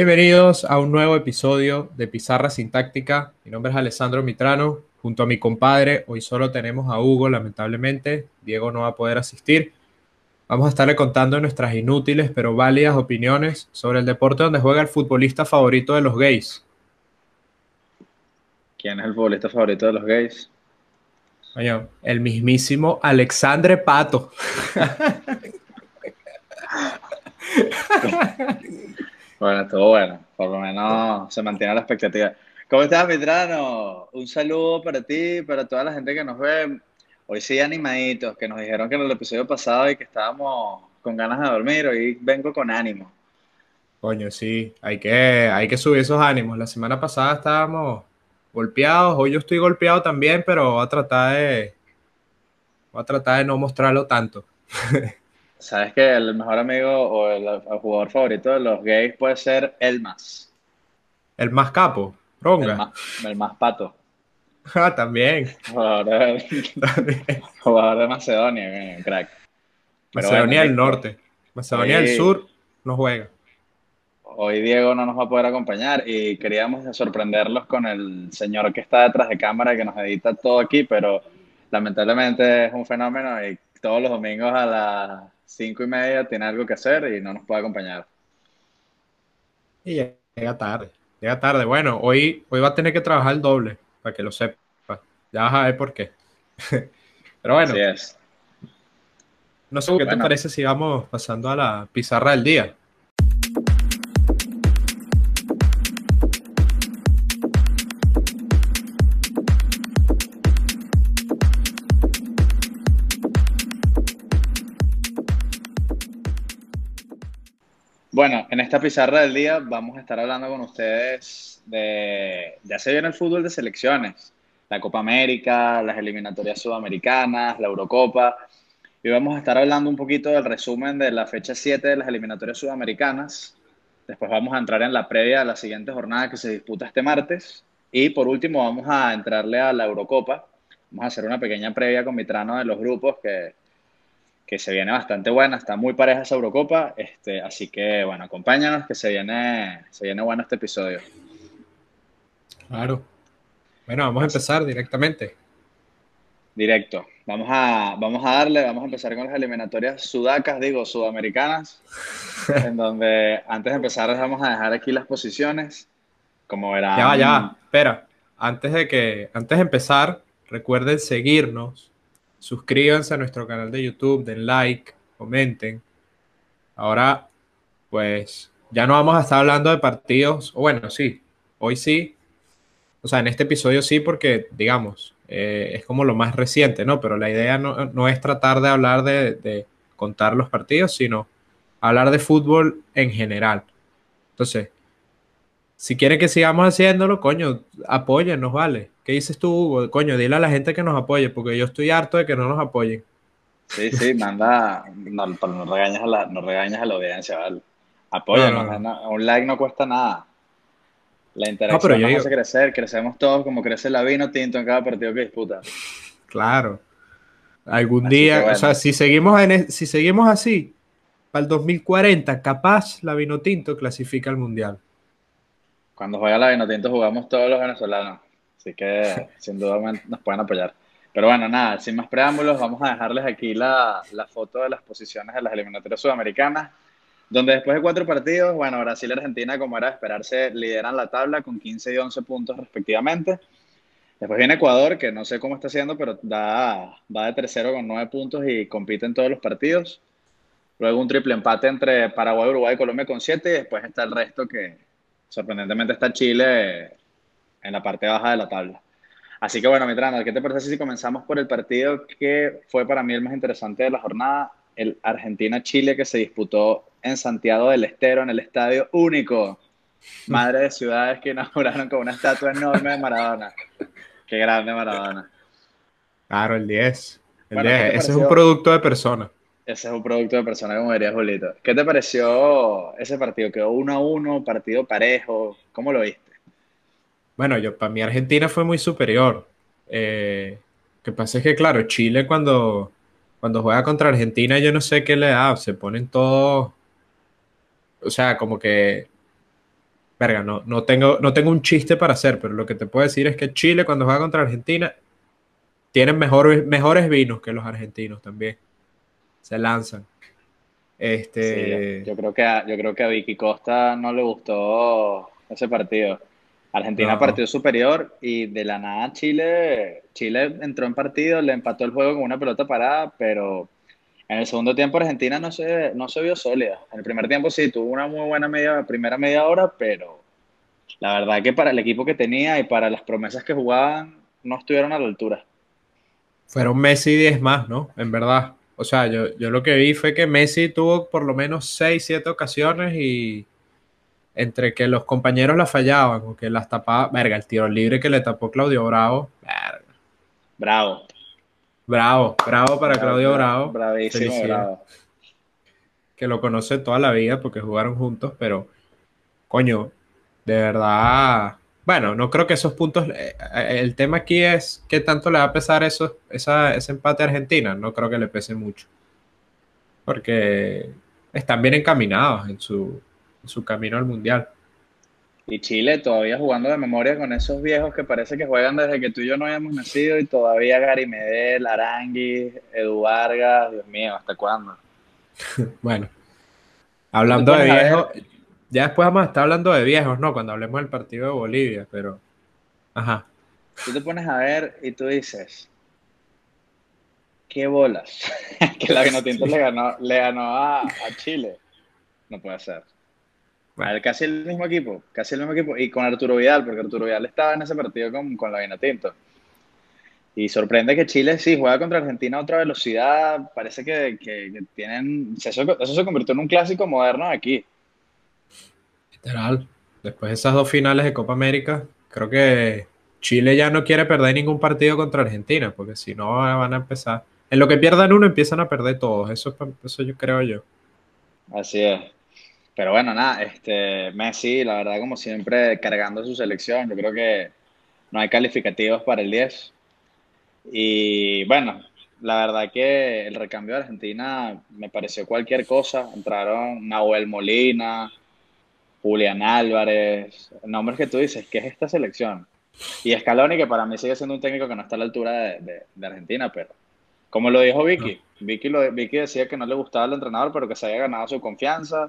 Bienvenidos a un nuevo episodio de Pizarra Sintáctica. Mi nombre es Alessandro Mitrano. Junto a mi compadre, hoy solo tenemos a Hugo, lamentablemente. Diego no va a poder asistir. Vamos a estarle contando nuestras inútiles pero válidas opiniones sobre el deporte donde juega el futbolista favorito de los gays. ¿Quién es el futbolista favorito de los gays? El mismísimo Alexandre Pato. Bueno, estuvo bueno. Por lo menos se mantiene la expectativa. ¿Cómo estás, Mitrano? Un saludo para ti, para toda la gente que nos ve. Hoy sí animaditos, que nos dijeron que en el episodio pasado y que estábamos con ganas de dormir. Hoy vengo con ánimo. Coño, sí, hay que, hay que subir esos ánimos. La semana pasada estábamos golpeados, hoy yo estoy golpeado también, pero voy a tratar de, voy a tratar de no mostrarlo tanto. ¿Sabes que el mejor amigo o el, jugador favorito de los gays puede ser el más? El más capo, Ronga. El más, pato. Ah, también. Jugador de, jugador de Macedonia, crack. Macedonia del Norte. Macedonia del Sur no juega. Hoy Diego no nos va a poder acompañar y queríamos sorprenderlos con el señor que está detrás de cámara que nos edita todo aquí, pero lamentablemente es un fenómeno y todos los domingos a las cinco y media tiene algo que hacer y no nos puede acompañar. Y llega tarde, llega tarde. Bueno, hoy, hoy va a tener que trabajar el doble, para que lo sepa. Ya vas a ver por qué. Pero bueno. es. No sé qué te parece si vamos pasando a la pizarra del día. Bueno, en esta pizarra del día vamos a estar hablando con ustedes de, ya se viene el fútbol de selecciones, la Copa América, las eliminatorias sudamericanas, la Eurocopa, y vamos a estar hablando un poquito del resumen de la fecha 7 de las eliminatorias sudamericanas. Después vamos a entrar en la previa de la siguiente jornada que se disputa este martes. Y por último vamos a entrarle a la Eurocopa. Vamos a hacer una pequeña previa con Mitrano de los grupos que que se viene bastante buena, está muy pareja esa Eurocopa, este, así que bueno, acompáñanos que se viene, se viene bueno este episodio. Claro. Bueno, vamos a empezar directamente. Directo. Vamos a, vamos a darle, vamos a empezar con las eliminatorias sudacas, digo, sudamericanas, en donde antes de empezar les vamos a dejar aquí las posiciones. Como verán. Ya, ya, espera. Antes de que, antes de empezar, recuerden seguirnos suscríbanse a nuestro canal de YouTube, den like, comenten. Ahora, pues ya no vamos a estar hablando de partidos, bueno, sí, hoy sí, o sea, en este episodio sí, porque digamos, eh, es como lo más reciente, ¿no? Pero la idea no, es tratar de hablar de, de, contar los partidos, sino hablar de fútbol en general. Entonces, si quieren que sigamos haciéndolo, coño, apóyennos, ¿vale? ¿Qué dices tú, Hugo? Coño, dile a la gente que nos apoye, porque yo estoy harto de que no nos apoyen. Sí, sí, manda, no, no, regañas, a la, no regañas a la audiencia, ¿vale? Apóyanos, un like no cuesta nada. La interacción nos hace crecer, crecemos todos como crece la vino tinto en cada partido que disputa. Claro. Algún día, o sea, si seguimos, en, si seguimos así, para el 2040, capaz la vino tinto clasifica al mundial. Cuando juega la Vinotinto jugamos todos los venezolanos. Así que sin duda nos pueden apoyar. Pero bueno, nada, sin más preámbulos, vamos a dejarles aquí la, la foto de las posiciones de las eliminatorias sudamericanas, donde después de cuatro partidos, bueno, Brasil y Argentina, como era de esperarse, lideran la tabla con 15 y 11 puntos respectivamente. Después viene Ecuador, que no sé cómo está haciendo, pero da, va de tercero con 9 puntos y compite en todos los partidos. Luego un triple empate entre Paraguay, Uruguay y Colombia con 7 y después está el resto que, sorprendentemente está Chile en la parte baja de la tabla. Así que bueno, Mitrano, ¿qué te parece si comenzamos por el partido que fue para mí el más interesante de la jornada? El Argentina-Chile que se disputó en Santiago del Estero, en el estadio único. Madre de ciudades que inauguraron con una estatua enorme de Maradona. Qué grande Maradona. Claro, el 10. El 10. Ese es un producto de persona. Ese es un producto de persona, como diría Julito. ¿Qué te pareció ese partido? ¿Quedó uno a uno, partido parejo? ¿Cómo lo viste? Bueno, yo para mí Argentina fue muy superior. Eh, lo que pasa es que, claro, Chile cuando, cuando juega contra Argentina, yo no sé qué le da, se ponen todos, o sea, como que verga, no, no, tengo, no tengo un chiste para hacer, pero lo que te puedo decir es que Chile cuando juega contra Argentina tienen mejores, mejores vinos que los argentinos también. Se lanzan. Este... yo, creo que a, yo creo que a Vicky Costa no le gustó ese partido. Argentina partió superior y de la nada Chile, Chile entró en partido, le empató el juego con una pelota parada, pero en el segundo tiempo Argentina no se, no se vio sólida. En el primer tiempo sí, tuvo una muy buena media, primera media hora, pero la verdad que para el equipo que tenía y para las promesas que jugaban, no estuvieron a la altura. Fueron Messi 10 más, ¿no? En verdad. O sea, yo, yo lo que vi fue que Messi tuvo por lo menos 6, 7 ocasiones y entre que los compañeros la fallaban o que las tapaba, verga, el tiro libre que le tapó Claudio Bravo, verga. Bravo. Bravo, bravo para Claudio Bravo. Bravísimo, bravo. Que lo conoce toda la vida porque jugaron juntos, pero coño, de verdad bueno, no creo que esos puntos. Eh, eh, el tema aquí es qué tanto le va a pesar eso, ese empate a Argentina. No creo que le pese mucho. Porque están bien encaminados en su, camino al mundial. Y Chile todavía jugando de memoria con esos viejos que parece que juegan desde que tú y yo no habíamos nacido y todavía Gary Medel, Arangui, Edu Vargas, Dios mío, ¿hasta cuándo? bueno, hablando de viejos, ya después vamos a estar hablando de viejos, ¿no? Cuando hablemos del partido de Bolivia, pero. Ajá. Tú te pones a ver y tú dices. ¿Qué bolas? que la Vinotinto le ganó, le ganó a, Chile. No puede ser. casi el mismo equipo, casi el mismo equipo. Y con Arturo Vidal, porque Arturo Vidal estaba en ese partido con, con la Vinotinto. Y sorprende que Chile sí juega contra Argentina a otra velocidad. Parece que, que, tienen. Eso, se convirtió en un clásico moderno aquí. Literal. Después de esas dos finales de Copa América, creo que Chile ya no quiere perder ningún partido contra Argentina, porque si no van a empezar. En lo que pierdan uno, empiezan a perder todos. Eso, eso yo creo yo. Así es. Pero bueno, nada, este, Messi, la verdad, como siempre, cargando su selección. Yo creo que no hay calificativos para el 10. Y bueno, la verdad que el recambio de Argentina me pareció cualquier cosa. Entraron Nahuel Molina, Julián Álvarez, nombres que tú dices, ¿qué es esta selección? Y Scaloni, que para mí sigue siendo un técnico que no está a la altura de, Argentina, pero como lo dijo Vicky, Vicky, lo, Vicky decía que no le gustaba el entrenador, pero que se había ganado su confianza,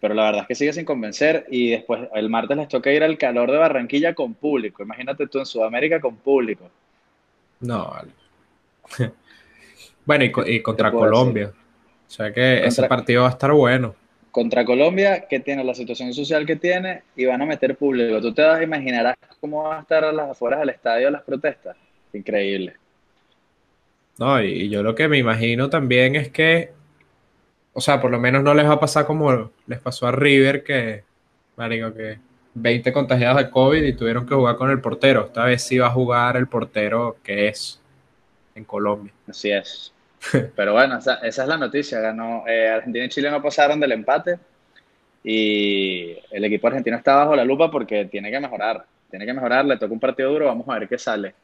pero la verdad es que sigue sin convencer y después el martes les toca ir al calor de Barranquilla con público, imagínate tú en Sudamérica con público. No, vale. bueno, y, contra Colombia, o sea que ese partido va a estar bueno contra Colombia, que tiene la situación social que tiene, y van a meter público. Tú te vas a imaginar cómo van a estar a las afueras del estadio las protestas. Increíble. No, y yo lo que me imagino también es que, o sea, por lo menos no les va a pasar como les pasó a River, que, marico, que 20 contagiados de COVID y tuvieron que jugar con el portero. Esta vez sí va a jugar el portero que es en Colombia. Así es. Pero bueno, esa, es la noticia. Ganó, eh, Argentina y Chile no pasaron del empate y el equipo argentino está bajo la lupa porque tiene que mejorar. Tiene que mejorar, le toca un partido duro, vamos a ver qué sale.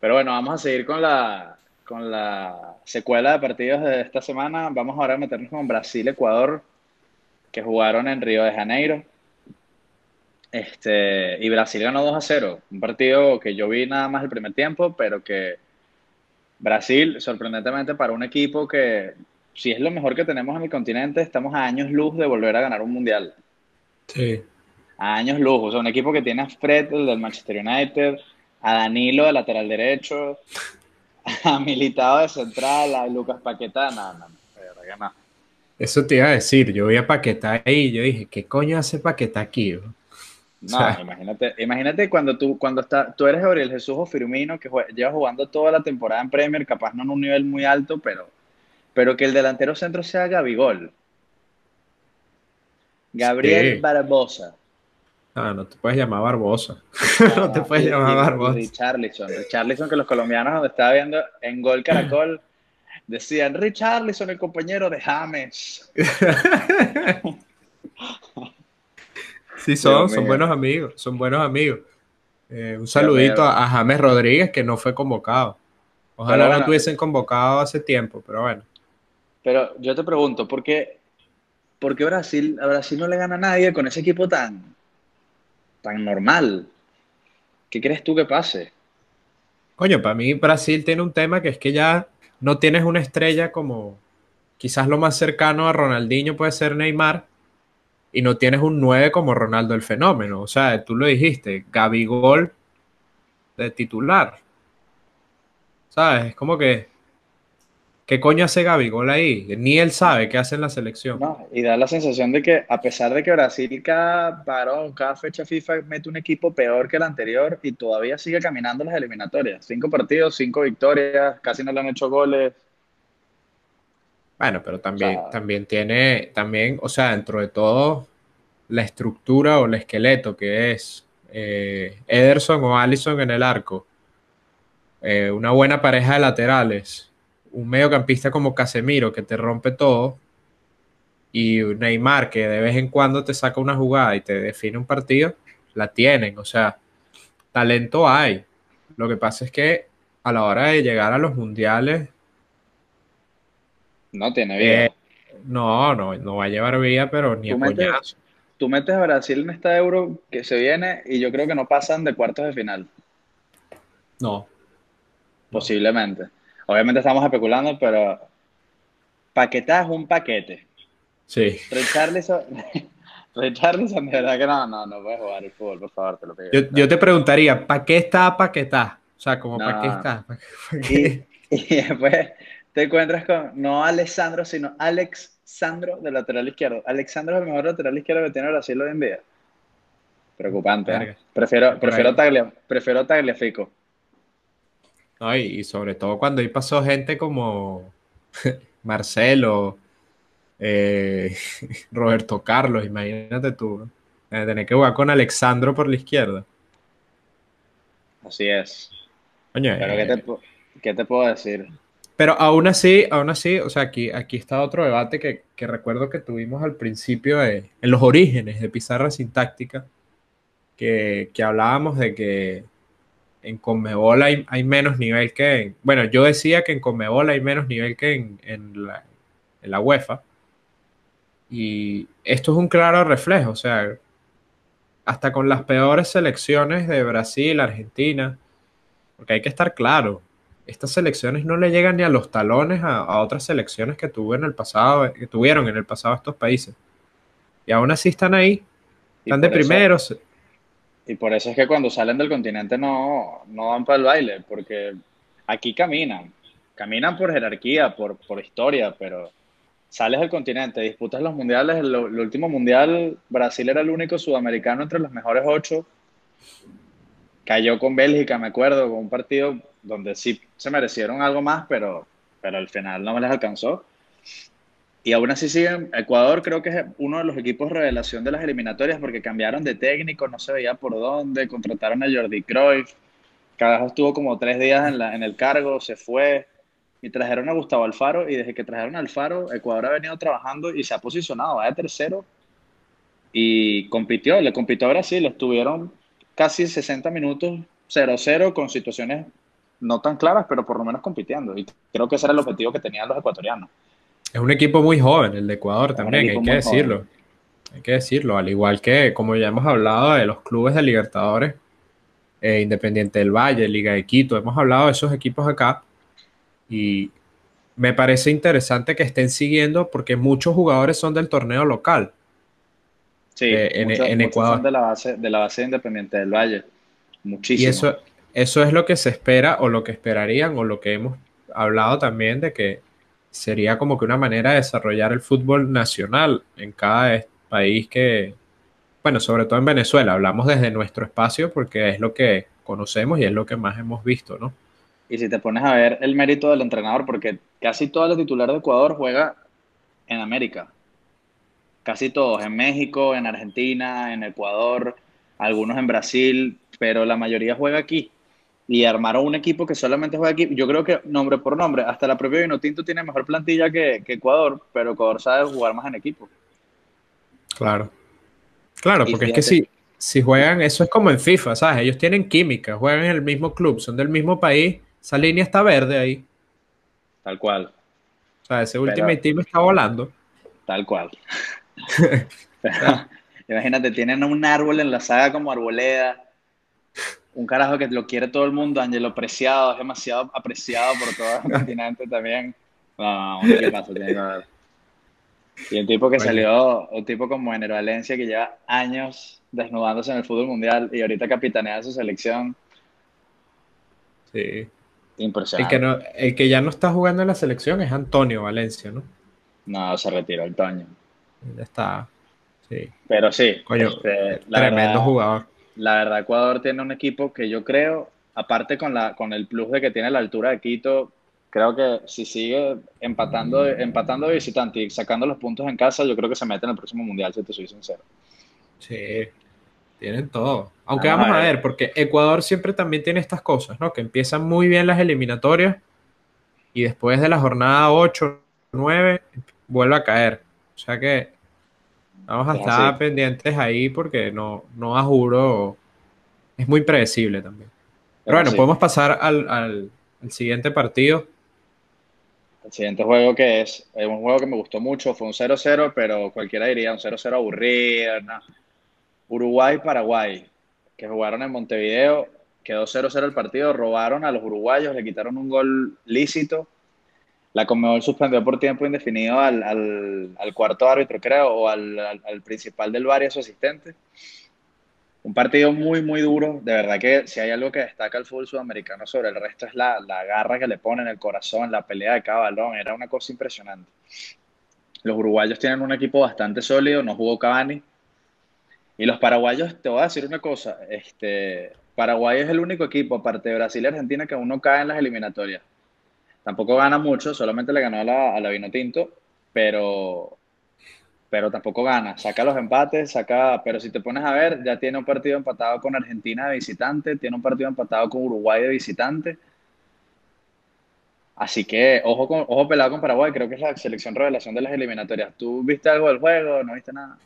Pero bueno, vamos a seguir con la, con la secuela de partidos de esta semana. Vamos ahora a meternos con Brasil-Ecuador, que jugaron en Río de Janeiro. Este, y Brasil ganó 2 a 0. Un partido que yo vi nada más el primer tiempo, pero que Brasil, sorprendentemente para un equipo que, si es lo mejor que tenemos en el continente, estamos a años luz de volver a ganar un mundial. Sí. A años luz. O sea, un equipo que tiene a Fred, el del Manchester United, a Danilo de lateral derecho, a Militado de central, a Lucas Paquetá. No, no, no, Eso te iba a decir. Yo vi a Paquetá ahí y yo dije, ¿qué coño hace Paquetá aquí? No, imagínate, imagínate cuando tú, cuando está, tú eres Gabriel Jesús o Firmino, que lleva jugando toda la temporada en Premier, capaz no en un nivel muy alto, pero, pero que el delantero centro sea Gabigol. Gabriel Barbosa. Ah, no te puedes llamar Barbosa. no te puedes llamar Barbosa. Richarlison. Richarlison, que los colombianos donde estaba viendo en Gol Caracol, decían Richarlison, el compañero de James. Sí, son, son buenos amigos, son buenos amigos. Eh, un saludito a, James Rodríguez que no fue convocado. Ojalá no tuviesen convocado hace tiempo, pero bueno. Pero yo te pregunto, ¿por qué, por qué Brasil, a Brasil no le gana a nadie con ese equipo tan, tan normal. ¿Qué crees tú que pase? Coño, para mí Brasil tiene un tema que es que ya no tienes una estrella como quizás lo más cercano a Ronaldinho puede ser Neymar y no tienes un 9 como Ronaldo el fenómeno. O sea, tú lo dijiste, Gabigol de titular. ¿Sabes? Es como que ¿Qué coño hace Gabigol ahí? Ni él sabe qué hace en la selección. Y da la sensación de que a pesar de que Brasil cada parón, cada fecha FIFA mete un equipo peor que el anterior y todavía sigue caminando las eliminatorias. Cinco partidos, cinco victorias, casi no le han hecho goles. Bueno, pero también, también tiene, también, o sea, dentro de todo, la estructura o el esqueleto que es eh, Ederson o Allison en el arco, eh, una buena pareja de laterales un mediocampista como Casemiro que te rompe todo y Neymar que de vez en cuando te saca una jugada y te define un partido, la tienen. O sea, talento hay. Lo que pasa es que a la hora de llegar a los mundiales... No tiene vida. Eh, no, no, no va a llevar vida, pero ni a coñazo. Tú metes a Brasil en esta euro que se viene y yo creo que no pasan de cuartos de final. No. Posiblemente. Obviamente estamos especulando, pero paquetá es un paquete. Sí. Richarlison, Richarlison, de verdad que no, no, no puedes jugar el fútbol, por favor, te lo pido. Yo, te preguntaría, ¿para qué está paquetá? O sea, como ¿para qué está? Y, y, después te encuentras con, no Alessandro, sino Alex Sandro del lateral izquierdo. Alexandro es el mejor lateral izquierdo que tiene Brasil hoy en día. Preocupante. ¿eh? Prefiero, prefiero, taglia, prefiero Tagliafico y, sobre todo cuando ahí pasó gente como Marcelo, eh, Roberto Carlos, imagínate tú, ¿no? tener que jugar con Alexandro por la izquierda. Así es. Pero eh, ¿qué, te, puedo decir? Pero aún así, aún así, o sea, aquí, aquí está otro debate que, recuerdo que tuvimos al principio en los orígenes de Pizarra Sintáctica, que, que hablábamos de que en Conmebol hay, menos nivel que en... Bueno, yo decía que en Conmebol hay menos nivel que en, la, en la UEFA. Y esto es un claro reflejo, o sea, hasta con las peores selecciones de Brasil, Argentina, porque hay que estar claro, estas selecciones no le llegan ni a los talones a, otras selecciones que tuvieron en el pasado, que tuvieron en el pasado estos países. Y aún así están ahí, están de primeros. Y por eso es que cuando salen del continente no, no van para el baile, porque aquí caminan, caminan por jerarquía, por, por historia, pero sales del continente, disputas los mundiales, el, último mundial Brasil era el único sudamericano entre los mejores ocho, cayó con Bélgica, me acuerdo, con un partido donde sí se merecieron algo más, pero, pero al final no me les alcanzó. Y aún así siguen, Ecuador creo que es uno de los equipos revelación de las eliminatorias porque cambiaron de técnico, no se veía por dónde, contrataron a Jordi Cruyff, Carajo estuvo como tres días en, la, en el cargo, se fue y trajeron a Gustavo Alfaro y desde que trajeron a Alfaro, Ecuador ha venido trabajando y se ha posicionado, va de tercero y compitió, le compitió a Brasil, estuvieron casi 60 minutos 0-0 con situaciones no tan claras, pero por lo menos compitiendo y creo que ese era el objetivo que tenían los ecuatorianos. Es un equipo muy joven, el de Ecuador también, hay que decirlo. Hay que decirlo, al igual que, como ya hemos hablado de los clubes de Libertadores, eh, Independiente del Valle, Liga de Quito, hemos hablado de esos equipos acá y me parece interesante que estén siguiendo porque muchos jugadores son del torneo local. Sí, eh, en, Ecuador. Son de la, base, de la base Independiente del Valle. Muchísimo. Y eso, eso es lo que se espera o lo que esperarían o lo que hemos hablado también de que sería como que una manera de desarrollar el fútbol nacional en cada país que, bueno, sobre todo en Venezuela, hablamos desde nuestro espacio porque es lo que conocemos y es lo que más hemos visto, ¿no? Y si te pones a ver el mérito del entrenador, porque casi todo el titular de Ecuador juega en América. Casi todos, en México, en Argentina, en Ecuador, algunos en Brasil, pero la mayoría juega aquí y armaron un equipo que solamente juega aquí. Yo creo que nombre por nombre, hasta la propia Vinotinto tiene mejor plantilla que, Ecuador, pero Ecuador sabe jugar más en equipo. Claro. Claro, porque es que si, si juegan, eso es como en FIFA, ¿sabes? Ellos tienen química, juegan en el mismo club, son del mismo país, esa línea está verde ahí. Tal cual. O sea, ese Ultimate Team está volando. Tal cual. Imagínate, tienen un árbol en la saga como Arboleda, un carajo que lo quiere todo el mundo, Angelo Preciado, es demasiado apreciado por todo el continente también. No, un equipazo tiene que ver. Y un tipo que Oye. salió, un tipo como Enero Valencia que lleva años desnudándose en el fútbol mundial y ahorita capitanea su selección. Sí. El Impresionante. que, no, el que ya no está jugando en la selección es Antonio Valencia, ¿no? No, se retiró el Toño. Ya está. Sí. Pero sí, Coño, este, la tremendo verdad- jugador. La verdad, Ecuador tiene un equipo que yo creo, aparte con, la, con el plus de que tiene la altura de Quito, creo que si sigue empatando, empatando de visitante y sacando los puntos en casa, yo creo que se mete en el próximo mundial, si te soy sincero. Sí. Tienen todo. Aunque Vamos vamos, a ver, porque Ecuador siempre también tiene estas cosas, ¿no? Que empiezan muy bien las eliminatorias y después de la jornada 8, 9, vuelve a caer. O sea que vamos a Es estar así. pendientes ahí porque no, no a juro. Es muy predecible también. Pero bueno, podemos pasar al, al- al siguiente partido. El siguiente juego que es, es un juego que me gustó mucho, fue un 0-0, pero cualquiera diría un 0-0 aburrido. ¿no? Uruguay-Paraguay, que jugaron en Montevideo, quedó 0-0 el partido, robaron a los uruguayos, le quitaron un gol lícito. La Conmebol suspendió por tiempo indefinido al, al- cuarto árbitro, creo, o al, al- al principal del VAR y a su asistente. Un partido muy, muy duro. De verdad que si hay algo que destaca el fútbol sudamericano sobre el resto es la, la garra que le ponen, el corazón, la pelea de cada balón. Era una cosa impresionante. Los uruguayos tienen un equipo bastante sólido, no jugó Cavani. Y los paraguayos, te voy a decir una cosa, este, Paraguay es el único equipo, aparte de Brasil y Argentina, que aún no cae en las eliminatorias. Tampoco gana mucho, solamente le ganó a la, a la Vinotinto, pero, pero tampoco gana. Saca los empates, saca, pero si te pones a ver, ya tiene un partido empatado con Argentina de visitante, tiene un partido empatado con Uruguay de visitante. Así que ojo, con, ojo pelado con Paraguay, creo que es la selección revelación de las eliminatorias. ¿Tú viste algo del juego? ¿No viste nada?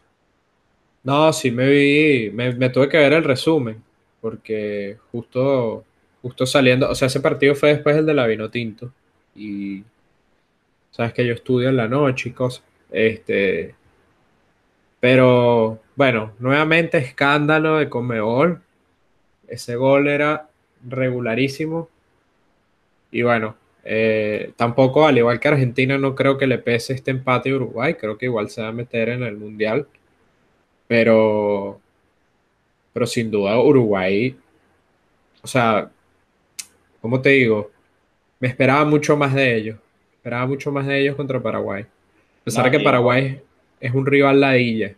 No, sí me vi, me, tuve que ver el resumen, porque justo, justo saliendo, o sea, ese partido fue después del de la Vinotinto, y sabes que yo estudio en la noche y cosas, este, pero bueno, nuevamente escándalo de Conmebol, ese gol era regularísimo, y bueno, eh, tampoco, al igual que Argentina, no creo que le pese este empate a Uruguay, creo que igual se va a meter en el Mundial. Pero, pero sin duda Uruguay, o sea, ¿cómo te digo? Me esperaba mucho más de ellos. Esperaba mucho más de ellos contra Paraguay. A pesar No, de que Paraguay es un rival ladilla.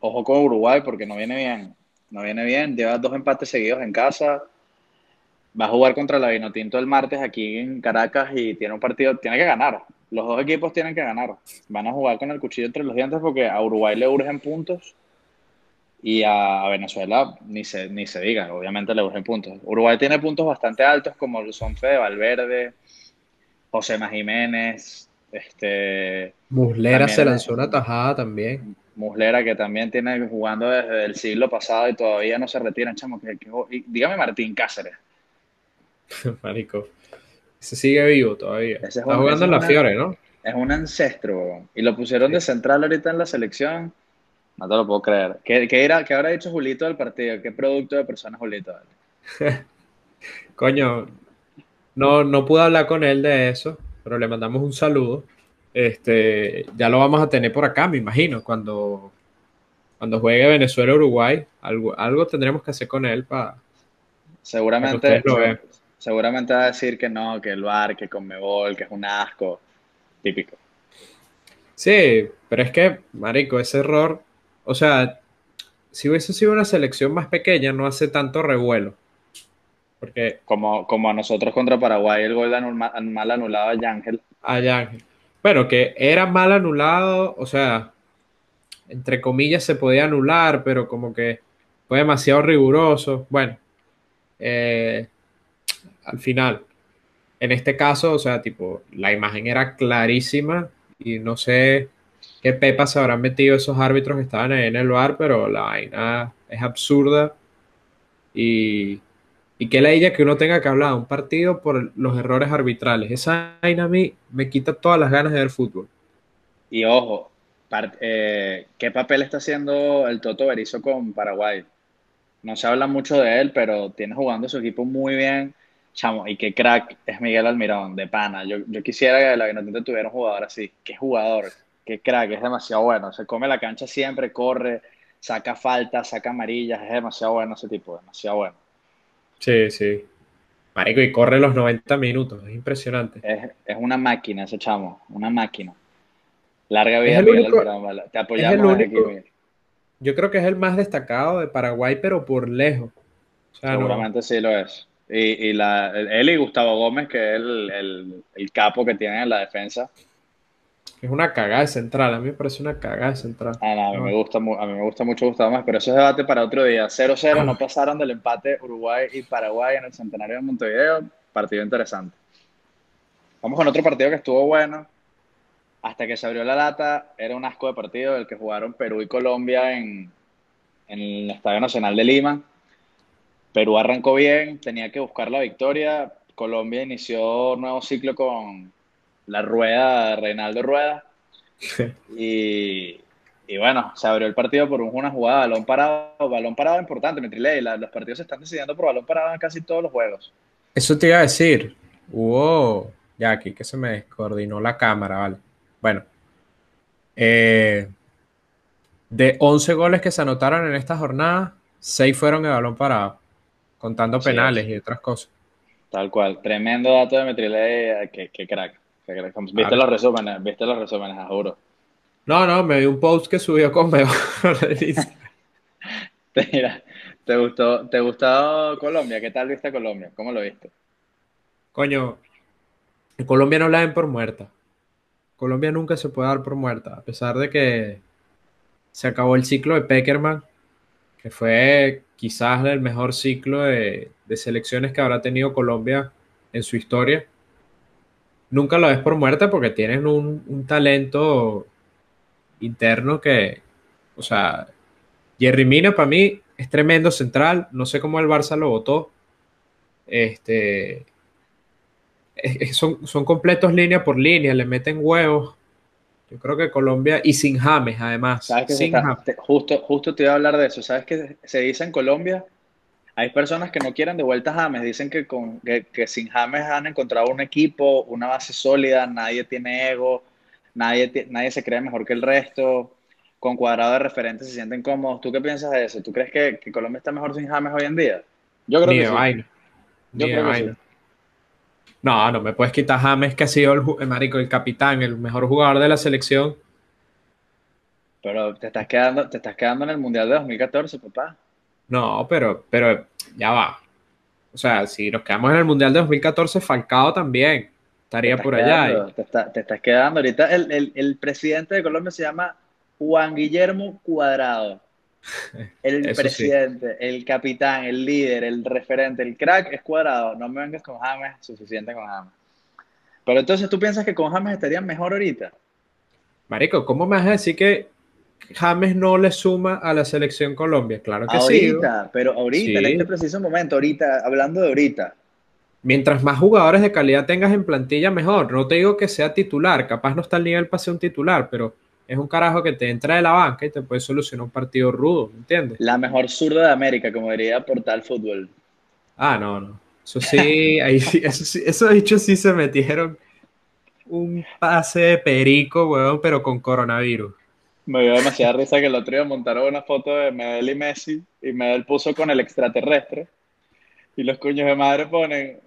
Ojo con Uruguay porque no viene bien. No viene bien. Lleva dos empates seguidos en casa. Va a jugar contra la Vinotinto el martes aquí en Caracas y tiene un partido, tiene que ganar. Los dos equipos tienen que ganar. Van a jugar con el cuchillo entre los dientes porque a Uruguay le urgen puntos y a, Venezuela ni se, ni se diga, obviamente le urgen puntos. Uruguay tiene puntos bastante altos como son Fede Valverde, José Jiménez, este, Muslera se lanzó una tajada también. Muslera, que también tiene jugando desde el siglo pasado y todavía no se retiran, chamo. Que, que- y dígame Martín Cáceres. Marico. Ese sigue vivo todavía. Es Está un- jugando en la una- Fiore, ¿no? Es un ancestro. Y lo pusieron de central ahorita en la selección. No te lo puedo creer. ¿Qué, qué, era- qué habrá dicho Julito del partido? ¿Qué producto de persona es Julito? Coño, no, no pude hablar con él de eso, pero le mandamos un saludo. Este, ya lo vamos a tener por acá, me imagino, cuando, cuando juegue Venezuela-Uruguay. Algo, algo tendremos que hacer con él para Seguramente, Para seguramente va a decir que no, que el bar, que Conmebol, que es un asco. Típico. Sí, pero es que, marico, ese error, o sea, si hubiese sido una selección más pequeña, no hace tanto revuelo. Porque Como, como a nosotros contra Paraguay, el gol de anul- mal anulado a Yángel. allá, bueno, que era mal anulado, o sea, entre comillas se podía anular, pero como que fue demasiado riguroso. Bueno, eh, al final, en este caso, o sea, tipo, la imagen era clarísima y no sé qué pepa se habrán metido esos árbitros que estaban ahí en el bar, pero la vaina es absurda y, y qué ella que uno tenga que hablar de un partido por los errores arbitrales. Esa vaina a mí me quita todas las ganas de ver fútbol. Y ojo, eh, ¿qué papel está haciendo el Toto Berizzo con Paraguay? No se habla mucho de él, pero tiene jugando su equipo muy bien. Chamo, y qué crack es Miguel Almirón, de pana. Yo, yo quisiera que la Vinotinto tuviera un jugador así. Qué jugador, qué crack, es demasiado bueno. Se come la cancha siempre, corre, saca faltas, saca amarillas. Es demasiado bueno ese tipo, demasiado bueno. Sí, sí. Marico, y corre los 90 minutos, es impresionante. Es, es una máquina ese chamo, una máquina. Larga vida, Miguel Almirón. Te apoyamos aquí, Yo creo que es el más destacado de Paraguay, pero por lejos. Seguramente sí lo es. Y, y la, él y Gustavo Gómez, que es el, el, capo que tiene en la defensa. Es una cagada de central, a mí me parece una cagada de central. Ah, no, a, mí Me gusta, a mí me gusta mucho Gustavo Gómez, pero eso es debate para otro día. 0-0, no pasaron del empate Uruguay y Paraguay en el Centenario de Montevideo. Partido interesante. Vamos con otro partido que estuvo bueno. Hasta que se abrió la lata, era un asco de partido el que jugaron Perú y Colombia en, en el Estadio Nacional de Lima Perú arrancó bien, tenía que buscar la victoria. Colombia inició un nuevo ciclo con la rueda Reinaldo Rueda. Y, y, bueno, se abrió el partido por una jugada balón parado. Balón parado importante, me trilé. los partidos se están decidiendo por balón parado en casi todos los juegos. Eso te iba a decir. Hubo. Ya aquí que se me descoordinó la cámara, ¿vale? Bueno. Eh, de 11 goles que se anotaron en esta jornada, 6 fueron de balón parado contando penales y otras cosas. Tal cual, tremendo dato de Metriley, que, crack. Viste los resúmenes, viste los resúmenes, juro. No, no, me vi un post que subió con Meo. Mira, ¿te gustó, ¿te gustó Colombia? ¿Qué tal viste Colombia? ¿Cómo lo viste? Coño, en Colombia no la den por muerta. Colombia nunca se puede dar por muerta, a pesar de que se acabó el ciclo de Peckerman, que fue quizás el mejor ciclo de, selecciones que habrá tenido Colombia en su historia. Nunca lo ves por muerte porque tienen un, talento interno que, o sea, Jerry Mina para mí es tremendo central. No sé cómo el Barça lo votó. Este, son, son completos línea por línea, le meten huevos. Yo creo que Colombia, y sin James además. justo, justo te iba a hablar de eso. ¿Sabes qué se dice en Colombia? Hay personas que no quieren de vuelta a James, dicen que, con, que, sin James han encontrado un equipo, una base sólida, nadie tiene ego, nadie, nadie se cree mejor que el resto, con cuadrado de referentes se sienten cómodos. ¿Tú qué piensas de eso? ¿Tú crees que, Colombia está mejor sin James hoy en día? Yo creo que sí. Yo creo que sí. No, no me puedes quitar James, que ha sido el, marico, el capitán, el mejor jugador de la selección. Pero te estás quedando, te estás quedando en el Mundial de 2014, papá. No, pero, pero ya va. O sea, si nos quedamos en el Mundial de 2014, Falcao también estaría por allá. te, te, estás quedando. Ahorita el, el presidente de Colombia se llama Juan Guillermo Cuadrado. El presidente, el capitán, el líder, el referente, el crack es cuadrado. No me vengas con James, suficiente con James. Pero entonces tú piensas que con James estarían mejor ahorita. Marico, ¿cómo me vas a decir que James no le suma a la selección Colombia? Claro que sí. Ahorita, pero ahorita, en este preciso momento, ahorita, hablando de ahorita. Mientras más jugadores de calidad tengas en plantilla, mejor. No te digo que sea titular, capaz no está al nivel para ser un titular, pero es un carajo que te entra de la banca y te puede solucionar un partido rudo, ¿me entiendes? La mejor zurda de América, como diría Portal Fútbol. Ah, no, no. Eso sí, ahí sí, eso sí, eso dicho sí se metieron un pase de perico, weón, pero con coronavirus. Me dio demasiada risa que el otro día montaron una foto de Medel y Messi y Medel puso con el extraterrestre y los cuños de madre ponen,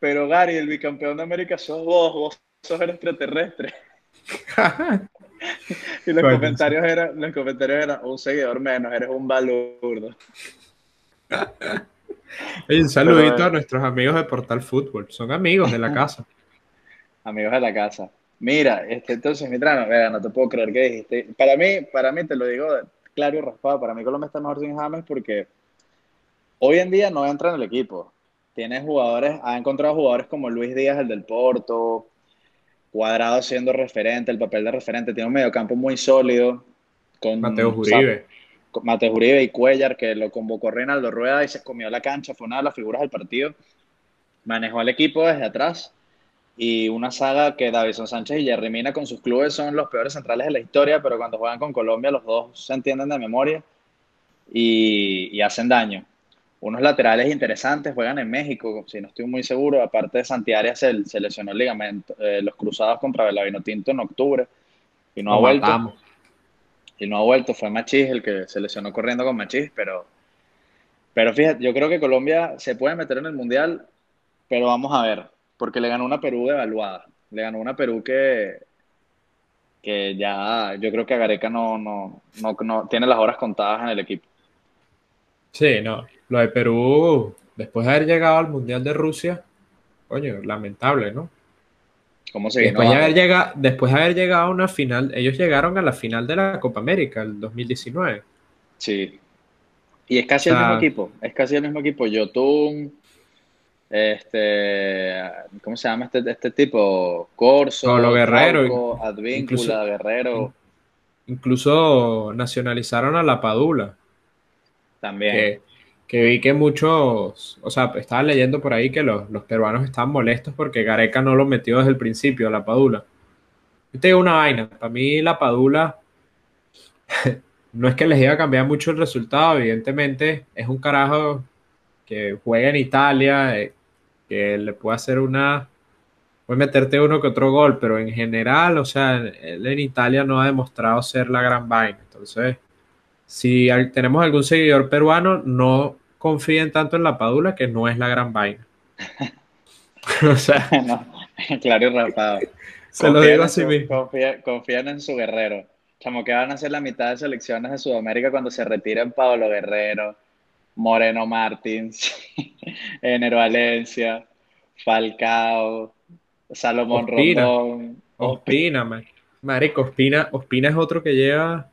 pero Gary, el bicampeón de América sos vos, vos sos el extraterrestre. y los comentarios, eran, los comentarios eran un seguidor menos, eres un balurdo. un saludito a nuestros amigos de Portal Fútbol. Son amigos de la casa. amigos de la casa. Mira, este, entonces, Mitrano, no te puedo creer que dijiste. Para mí, para mí, te lo digo claro y raspado, para mí Colombia está mejor sin James porque hoy en día no entra en el equipo. Tiene jugadores, ha encontrado jugadores como Luis Díaz, el del Porto, Cuadrado siendo referente, el papel de referente, tiene un mediocampo muy sólido. Con Mateo Uribe. Mateo Uribe y Cuellar, que lo convocó Reinaldo Rueda y se comió la cancha, fue una de las figuras del partido. Manejó al equipo desde atrás y una saga que Davison Sánchez y Jerry Mina con sus clubes son los peores centrales de la historia, pero cuando juegan con Colombia los dos se entienden de memoria y, y hacen daño. Unos laterales interesantes juegan en México, si no estoy muy seguro. Aparte de Santiago, se, se lesionó el ligamento, eh, los cruzados contra Belavino Tinto en octubre y no ha vuelto. Y no ha vuelto, fue Machís el que se lesionó corriendo con Machís, pero, pero fíjate, yo creo que Colombia se puede meter en el Mundial, pero vamos a ver, porque le ganó una Perú devaluada. Le ganó una Perú que, que ya, yo creo que Agareca no, no, no, no tiene las horas contadas en el equipo. Sí, no. Lo de Perú, después de haber llegado al Mundial de Rusia, coño, lamentable, ¿no? ¿Cómo se después, de haber llegado, después de haber llegado a una final, ellos llegaron a la final de la Copa América, el 2019. Sí. Y es casi el mismo equipo, es casi el mismo equipo. Yotun, este, ¿cómo se llama este, este tipo? Corso, Pablo Guerrero, Advíncula, Guerrero. Incluso nacionalizaron a la Padula. También. Que, vi que muchos, o sea, estaba leyendo por ahí que los, peruanos estaban molestos porque Gareca no lo metió desde el principio a la Padula. Yo te digo una vaina, para mí la Padula no es que les iba a cambiar mucho el resultado, evidentemente es un carajo que juega en Italia, eh, que le puede hacer una, puede meterte uno que otro gol, pero en general, o sea, él en Italia no ha demostrado ser la gran vaina. Entonces, si tenemos algún seguidor peruano, no confíen tanto en la Padula, que no es la gran vaina. o sea, claro y rapado. Se lo digo así mismo. confían en su guerrero. Chamo, que van a ser la mitad de selecciones de Sudamérica cuando se retiren Pablo Guerrero, Moreno Martins, Enero Valencia, Falcao, Salomón Rondón. Ospina, Marico, Ospina, Ospina es otro que lleva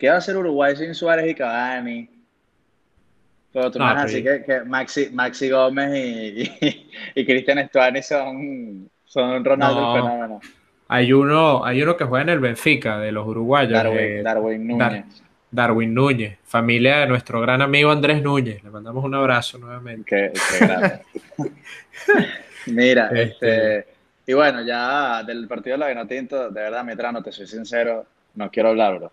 ¿Qué va a hacer Uruguay sin Suárez y Cavani? Pero tú no, así que, que, Maxi, Maxi Gómez y, y, Cristian Estuani son, son Ronaldo no. fenómeno. Hay uno, hay uno que juega en el Benfica, de los uruguayos. Darwin, eh, Darwin Núñez. Darwin Núñez, familia de nuestro gran amigo Andrés Núñez. Le mandamos un abrazo nuevamente. Qué, qué grande. Mira, este... este... y bueno, ya del partido de la Vinotinto, de verdad, Mitrano, te soy sincero, no quiero hablar, bro.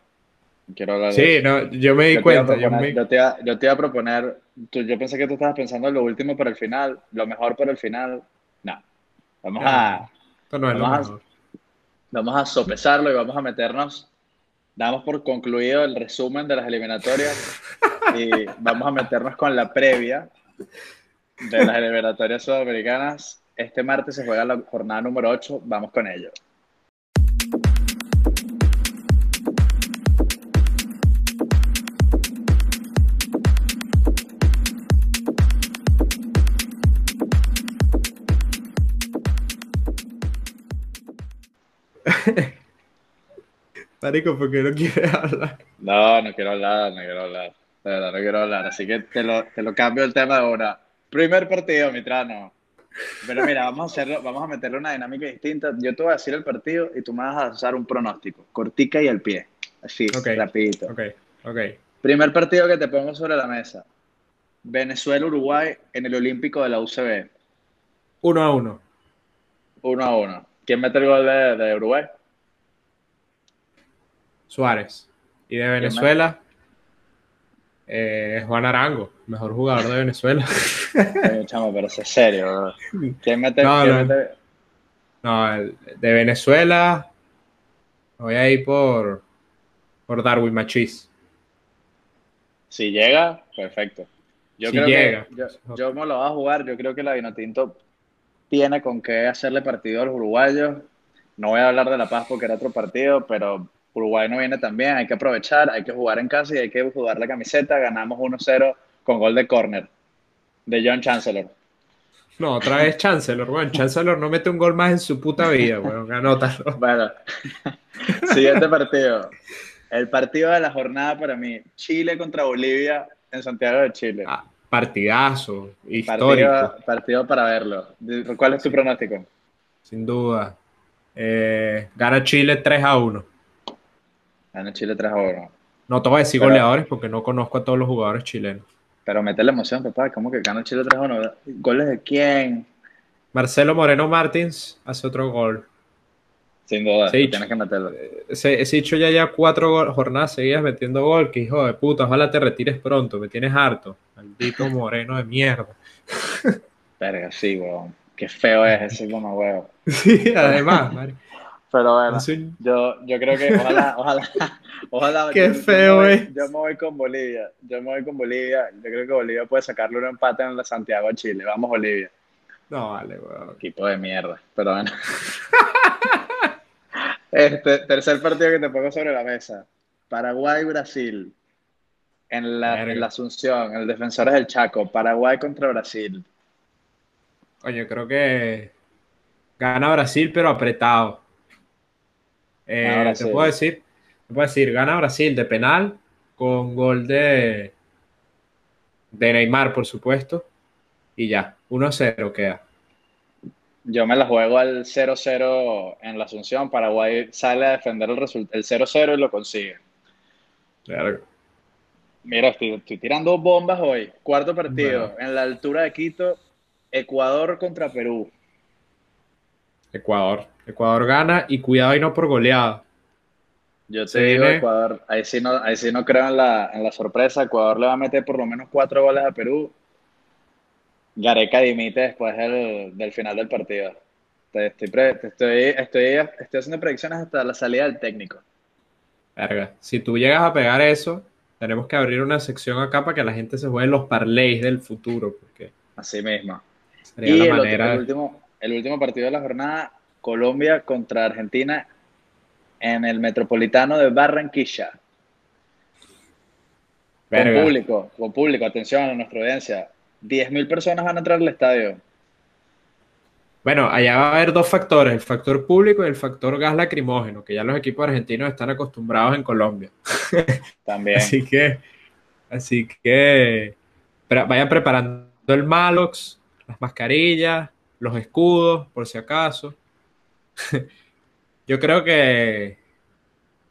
Quiero hablar sí, no, yo me di cuenta. yo, te iba, yo, te iba, a proponer, yo pensé que tú estabas pensando en lo último para el final, lo mejor para el final. No, vamos a... vamos, a vamos a sopesarlo y vamos a meternos. Damos por concluido el resumen de las eliminatorias y vamos a meternos con la previa de las eliminatorias sudamericanas. Este martes se juega la jornada número 8. Vamos con ello. Marico, ¿por qué no quieres hablar? No, no quiero hablar, no quiero hablar. De verdad, no quiero hablar. Así que te lo, te lo cambio el tema ahora. Primer partido, Mitrano. Pero mira, vamos a hacerlo, vamos a meterle una dinámica distinta. Yo te voy a decir el partido y tú me vas a usar un pronóstico. Cortica y al pie. Así, rapidito. Ok, ok. Primer partido que te pongo sobre la mesa. Venezuela-Uruguay en el Olímpico de la UCB. Uno a uno. Uno a uno. ¿Quién mete el gol de, Uruguay? Suárez. Y de Venezuela, eh, Juan Arango, mejor jugador de Venezuela. chamo, pero es serio. ¿Quién mete? No, ¿quién no. de Venezuela voy a ir por, por Darwin Machis. Si llega, perfecto. Yo creo que yo, yo, me lo voy a jugar. Yo creo que la Vinotinto tiene con qué hacerle partido a los uruguayos. No voy a hablar de La Paz porque era otro partido, pero Uruguay no viene también. Hay que aprovechar, hay que jugar en casa y hay que jugar la camiseta. Ganamos 1-0 con gol de córner de John Chancellor. No, otra vez Chancellor, bueno, Chancellor no mete un gol más en su puta vida, bueno, anótalo. Bueno, siguiente partido. El partido de la jornada para mí, Chile contra Bolivia en Santiago de Chile. Ah, Partidazo, histórico. Partido, para verlo. ¿Cuál es tu pronóstico? Sin duda. Eh, gana Chile 3 a 1. Gana Chile 3 a 1. No te voy a decir goleadores porque no conozco a todos los jugadores chilenos. Pero mete la emoción, papá. ¿Cómo que gana Chile 3 a 1? ¿Goles de quién? Marcelo Moreno Martins hace otro gol. Sin duda, Sí, tienes que meterlo. Ese, ese hecho ya ya cuatro gol- jornadas seguidas metiendo gol, que hijo de puta, ojalá te retires pronto, me tienes harto. Maldito moreno de mierda. Verga, sí, weón. Qué feo es ese como huevo. Sí, además, Mari. Pero bueno, Es un- yo, yo creo que ojalá, ojalá, ojalá. Qué yo- yo feo voy- es. Yo me voy con Bolivia. Yo me voy con Bolivia. Yo creo que Bolivia puede sacarle un empate en la Santiago a Chile. Vamos, Bolivia. No, vale, weón. Equipo de mierda. Pero bueno. Este, tercer partido que te pongo sobre la mesa. Paraguay-Brasil. En la, en la Asunción, en el Defensores del Chaco. Paraguay contra Brasil. Oye, creo que gana Brasil, pero apretado. Eh, te puedo decir, te puedo decir, gana Brasil de penal con gol de, de Neymar, por supuesto. Y ya, 1-0 queda. Yo me la juego al 0-0 en la Asunción. Paraguay sale a defender el, result- el 0-0 y lo consigue. Verga. Mira, estoy, estoy tirando bombas hoy. Cuarto partido, Bueno. en la altura de Quito, Ecuador contra Perú. Ecuador. Ecuador gana y cuidado y no por goleada. Yo te Se digo, viene- Ecuador, ahí sí no, ahí sí no creo en la, en la sorpresa. Ecuador le va a meter por lo menos cuatro goles a Perú. Gareca dimite después del, del final del partido. Te estoy, pre- te estoy, estoy, estoy haciendo predicciones hasta la salida del técnico. Verga. Si tú llegas a pegar eso, tenemos que abrir una sección acá para que la gente se juegue los parlays del futuro, porque Así mismo. sería Y la el, otro- manera. el último, el último partido de la jornada, Colombia contra Argentina en el Metropolitano de Barranquilla. Con público, con público, atención a nuestra audiencia. 10.000 personas van a entrar al estadio. Bueno, allá va a haber dos factores, el factor público y el factor gas lacrimógeno, que ya los equipos argentinos están acostumbrados en Colombia. También. Así que, así que vayan preparando el Malox, las mascarillas, los escudos, por si acaso. Yo creo que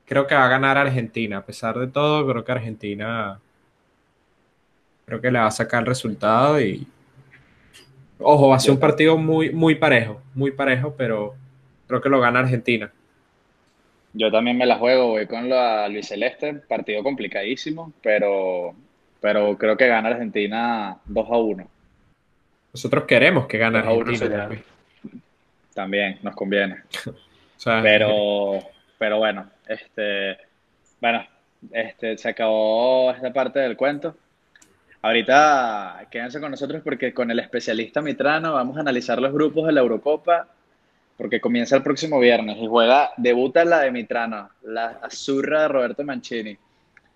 creo que va a ganar Argentina. A pesar de todo, creo que Argentina creo que le va a sacar el resultado y ojo, va a ser un partido muy, muy parejo, muy parejo, pero creo que lo gana Argentina. Yo también me la juego, voy con la Luis Celeste, partido complicadísimo, pero, pero creo que gana Argentina 2 a 1. Nosotros queremos que gane Argentina. también. También nos conviene. O sea, Pero, pero bueno, este, bueno, este, se acabó esta parte del cuento. Ahorita quédense con nosotros porque con el especialista Mitrano vamos a analizar los grupos de la Eurocopa porque comienza el próximo viernes y juega, debuta la de Mitrano, la azurra de Roberto Mancini.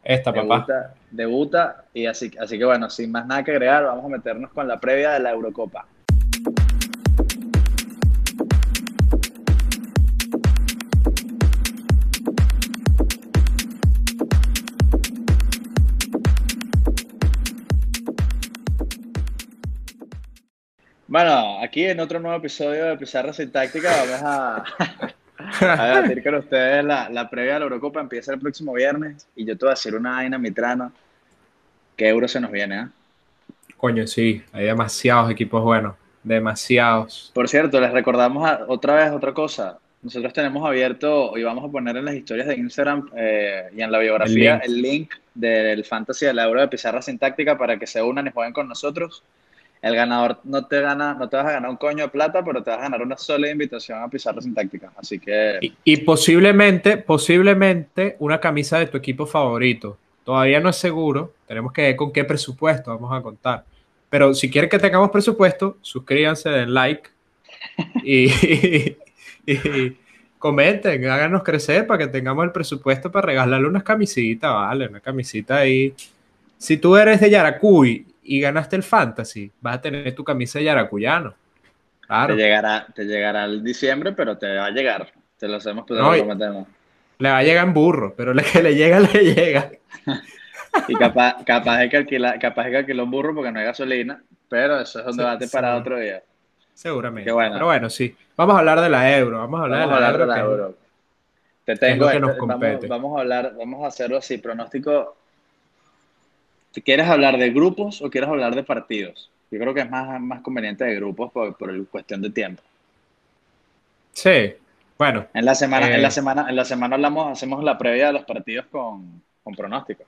Esta, papá. Debuta, debuta y así, así que bueno, sin más nada que agregar, vamos a meternos con la previa de la Eurocopa. Bueno, aquí en otro nuevo episodio de Pizarra Sin Táctica vamos a, a debatir con ustedes la, la previa de la Eurocopa. Empieza el próximo viernes y yo te voy a hacer una vaina mitrana. ¿Qué euro se nos viene? ah? Coño, sí, hay demasiados equipos buenos. Demasiados. Por cierto, les recordamos a- otra vez otra cosa. Nosotros tenemos abierto y vamos a poner en las historias de Instagram eh, y en la biografía El link. el link del Fantasy de la Euro de Pizarra Sin Táctica para que se unan y jueguen con nosotros. El ganador no te gana, no te vas a ganar un coño de plata, pero te vas a ganar una sola invitación a Pizarra Sin Táctica. Así que Y, posiblemente, posiblemente una camisa de tu equipo favorito. Todavía no es seguro. Tenemos que ver con qué presupuesto vamos a contar. Pero si quieren que tengamos presupuesto, suscríbanse, den like y, y comenten, háganos crecer para que tengamos el presupuesto para regalarle unas camisitas, vale, una camisita ahí. Si tú eres de Yaracuy y ganaste el Fantasy, vas a tener tu camisa de yaracuyano. Claro. te llegará, te llegará el diciembre, pero te va a llegar. Te lo hacemos, pero No, prometemos. Le va a llegar en burro, pero la que le llega, le llega. Y capaz, capaz, de que alquila, capaz de que alquiló un burro porque no hay gasolina, pero eso es un debate sí. para otro día. Seguramente. Bueno. Pero bueno, sí. Vamos a hablar de la euro. Vamos a hablar Vamos de la hablar de euro. la que- Euro. Te es tengo lo que este- nos vamos, compete. vamos a hablar, vamos a hacerlo así, pronóstico. ¿Quieres hablar de grupos o quieres hablar de partidos? Yo creo que es más, más conveniente de grupos por, por el cuestión de tiempo. Sí, bueno. En la semana, en la eh, semana, en la semana hablamos, hacemos la previa de los partidos con, con pronósticos.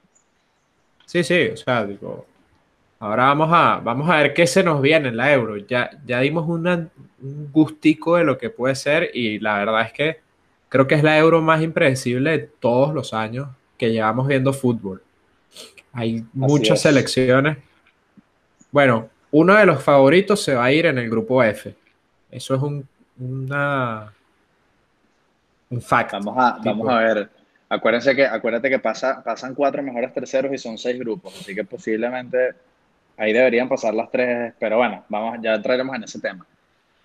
Sí, sí, o sea, digo, ahora vamos a, vamos a ver qué se nos viene en la Euro. Ya, ya dimos una- un gustico de lo que puede ser y la verdad es que creo que es la Euro más impredecible de todos los años que llevamos viendo fútbol. Hay muchas es. selecciones. Bueno, uno de los favoritos se va a ir en el grupo F. Eso es un, una, un fact. Vamos a, tipo. vamos a ver. Acuérdense que, acuérdate que pasa, pasan cuatro mejores terceros y son seis grupos, así que posiblemente ahí deberían pasar las tres, pero bueno, vamos, ya entraremos en ese tema.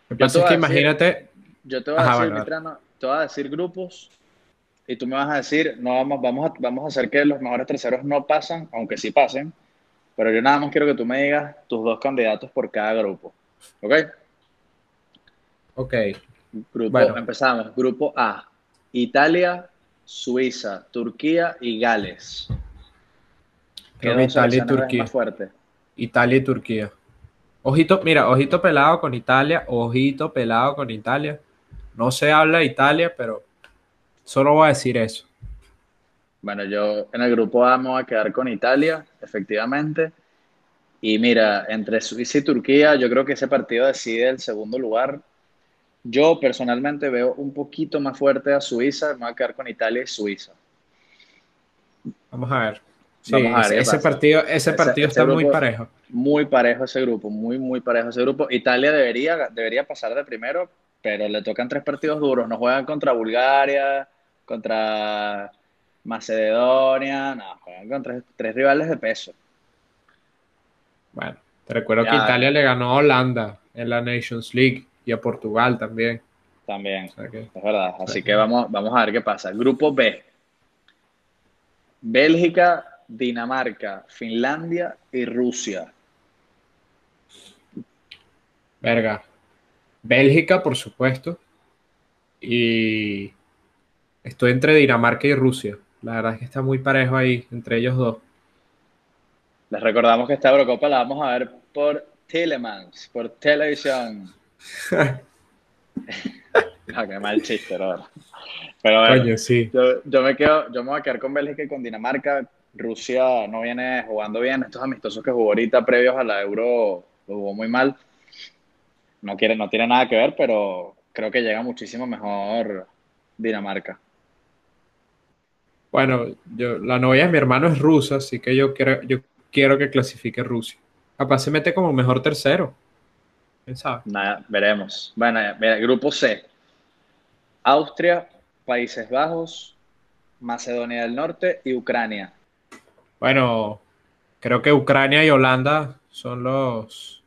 Lo que Yo pasa es que decir- imagínate, Yo te voy a Ajá, decir, bueno, Mitrano, te voy a decir grupos y tú me vas a decir, no vamos, vamos a, vamos a hacer que los mejores terceros no pasan, aunque sí pasen, pero yo nada más quiero que tú me digas tus dos candidatos por cada grupo. ¿Ok? ok, Grupo, Bueno. empezamos. Grupo A, Italia, Suiza, Turquía y Gales. ¿Qué dos Italia y Turquía. más fuertes? Italia y Turquía. Ojito, mira, ojito pelado con Italia, ojito pelado con Italia. No se habla de Italia, pero solo voy a decir eso. Bueno, yo en el grupo A me voy a quedar con Italia, efectivamente. Y mira, entre Suiza y Turquía, yo creo que ese partido decide el segundo lugar. Yo personalmente veo un poquito más fuerte a Suiza, me voy a quedar con Italia y Suiza. Vamos a ver. Sí, Vamos a ver ese, partido, ese partido ese está muy parejo. Muy parejo ese grupo, muy, muy parejo ese grupo. Italia debería, debería pasar de primero, pero le tocan tres partidos duros. No juegan contra Bulgaria, contra Macedonia, no, juegan contra tres, tres rivales de peso. Bueno, te recuerdo que. Italia le ganó a Holanda en la Nations League y a Portugal también. También, O sea que- es verdad. Así que vamos, vamos a ver qué pasa. Grupo B. Bélgica, Dinamarca, Finlandia y Rusia. verga. Bélgica, por supuesto. Y estoy entre Dinamarca y Rusia. La verdad es que está muy parejo ahí, entre ellos dos. Les recordamos que esta Eurocopa la vamos a ver por Telemans, por televisión. Ah, qué mal chiste, verdad. Pero bueno, Coño, sí. yo, yo me quedo, yo me voy a quedar con Bélgica y con Dinamarca. Rusia no viene jugando bien. Estos amistosos que jugó ahorita previos a la Euro lo jugó muy mal. No quiere, no tiene nada que ver, pero creo que llega muchísimo mejor Dinamarca. Bueno, yo, la novia de mi hermano es rusa, así que yo quiero, yo quiero que clasifique Rusia. Capaz se mete como mejor tercero. ¿Quién sabe? Nada, veremos. Bueno, mira, grupo C. Austria, Países Bajos, Macedonia del Norte y Ucrania. Bueno, creo que Ucrania y Holanda son los,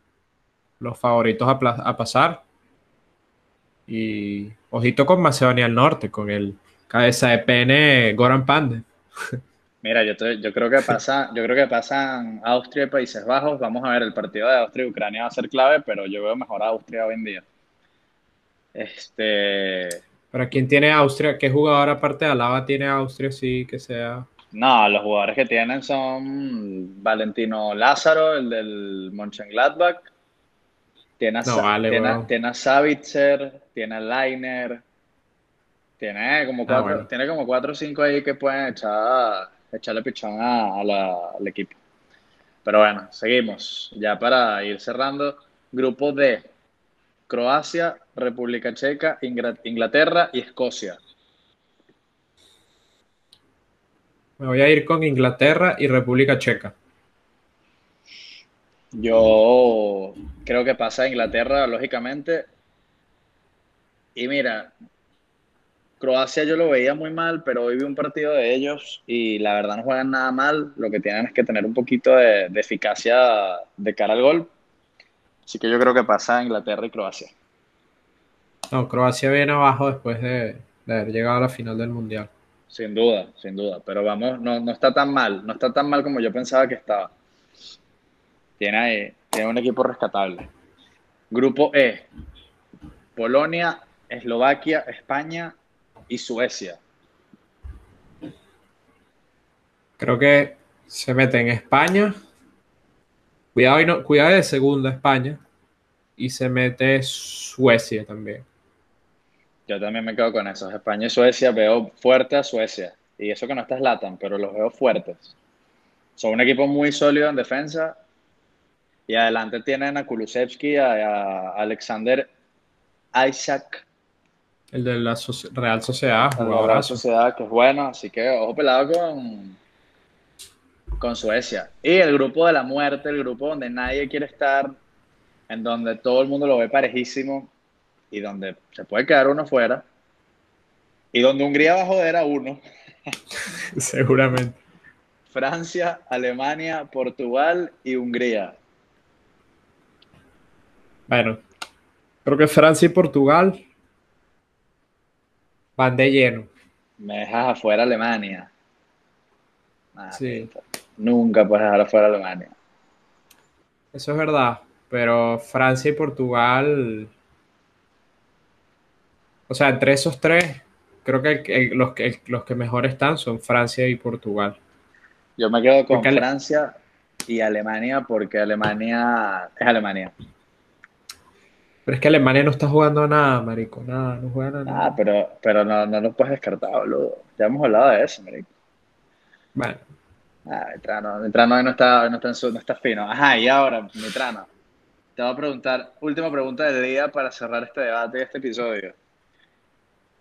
los favoritos a pasar. Y ojito con Macedonia del Norte, con el cabeza de pene Goran Pandev. Mira, yo, te- yo creo que pasa, yo creo que pasan Austria y Países Bajos. Vamos a ver, el partido de Austria y Ucrania va a ser clave, pero yo veo mejor a Austria hoy en día. Este, ¿Para quién tiene Austria? ¿Qué jugador aparte de Alaba tiene Austria? Sí, que sea. no, los jugadores que tienen son Valentino Lázaro, el del Mönchengladbach. Tiene a, No vale, tiene, weón. tiene a Savitzer, tiene a Leiner, tiene como cuatro, bueno. tiene como cuatro o cinco ahí que pueden echar, echarle pichón a, a la- al equipo. Pero bueno, seguimos. Ya para ir cerrando, grupo D, Croacia, República Checa, Inglaterra y Escocia. Me voy a ir con Inglaterra y República Checa. Yo creo que pasa a Inglaterra, lógicamente. Y mira, Croacia yo lo veía muy mal, pero hoy vi un partido de ellos y la verdad no juegan nada mal. Lo que tienen es que tener un poquito de, de eficacia de cara al gol. Así que yo creo que pasa a Inglaterra y Croacia. No, Croacia viene abajo después de, de haber llegado a la final del Mundial. Sin duda, sin duda. Pero vamos, no, no está tan mal. No está tan mal como yo pensaba que estaba. Tiene, ahí- tiene un equipo rescatable. Grupo E. Polonia, Eslovaquia, España y Suecia. Creo que se mete en España, Cuidado, y no, cuidado de segunda España. Y se mete Suecia también. Yo también me quedo con eso. España y Suecia veo fuerte a Suecia. Y eso que no estás latan, pero los veo fuertes. Son un equipo muy sólido en defensa. Y adelante tienen a Kulusevski, a, a Alexander Isaac. El de la Real Sociedad, la Real. Sociedad, que es bueno. Así que ojo pelado con, con Suecia. Y el grupo de la muerte, el grupo donde nadie quiere estar, en donde todo el mundo lo ve parejísimo y donde se puede quedar uno fuera. Y donde Hungría va a joder a uno. Seguramente. Francia, Alemania, Portugal y Hungría. Bueno, creo que Francia y Portugal van de lleno. Me dejas afuera Alemania. Sí. Nunca puedes dejar afuera Alemania. Eso es verdad. Pero Francia y Portugal. O sea, entre esos tres, creo que el- el- los, el- los que mejor están son Francia y Portugal. Yo me quedo con Porque Francia y Alemania porque Alemania es Alemania. Pero es que Alemania no está jugando nada, marico. Nada, no juega nada. Ah, pero, pero no, no lo puedes descartar, boludo. Ya hemos hablado de eso, marico. Bueno, Ah, Mitrano, Mitrano hoy no está, no está, en su- no está fino. Ajá, y ahora, Mitrano, te voy a preguntar, última pregunta del día para cerrar este debate y este episodio.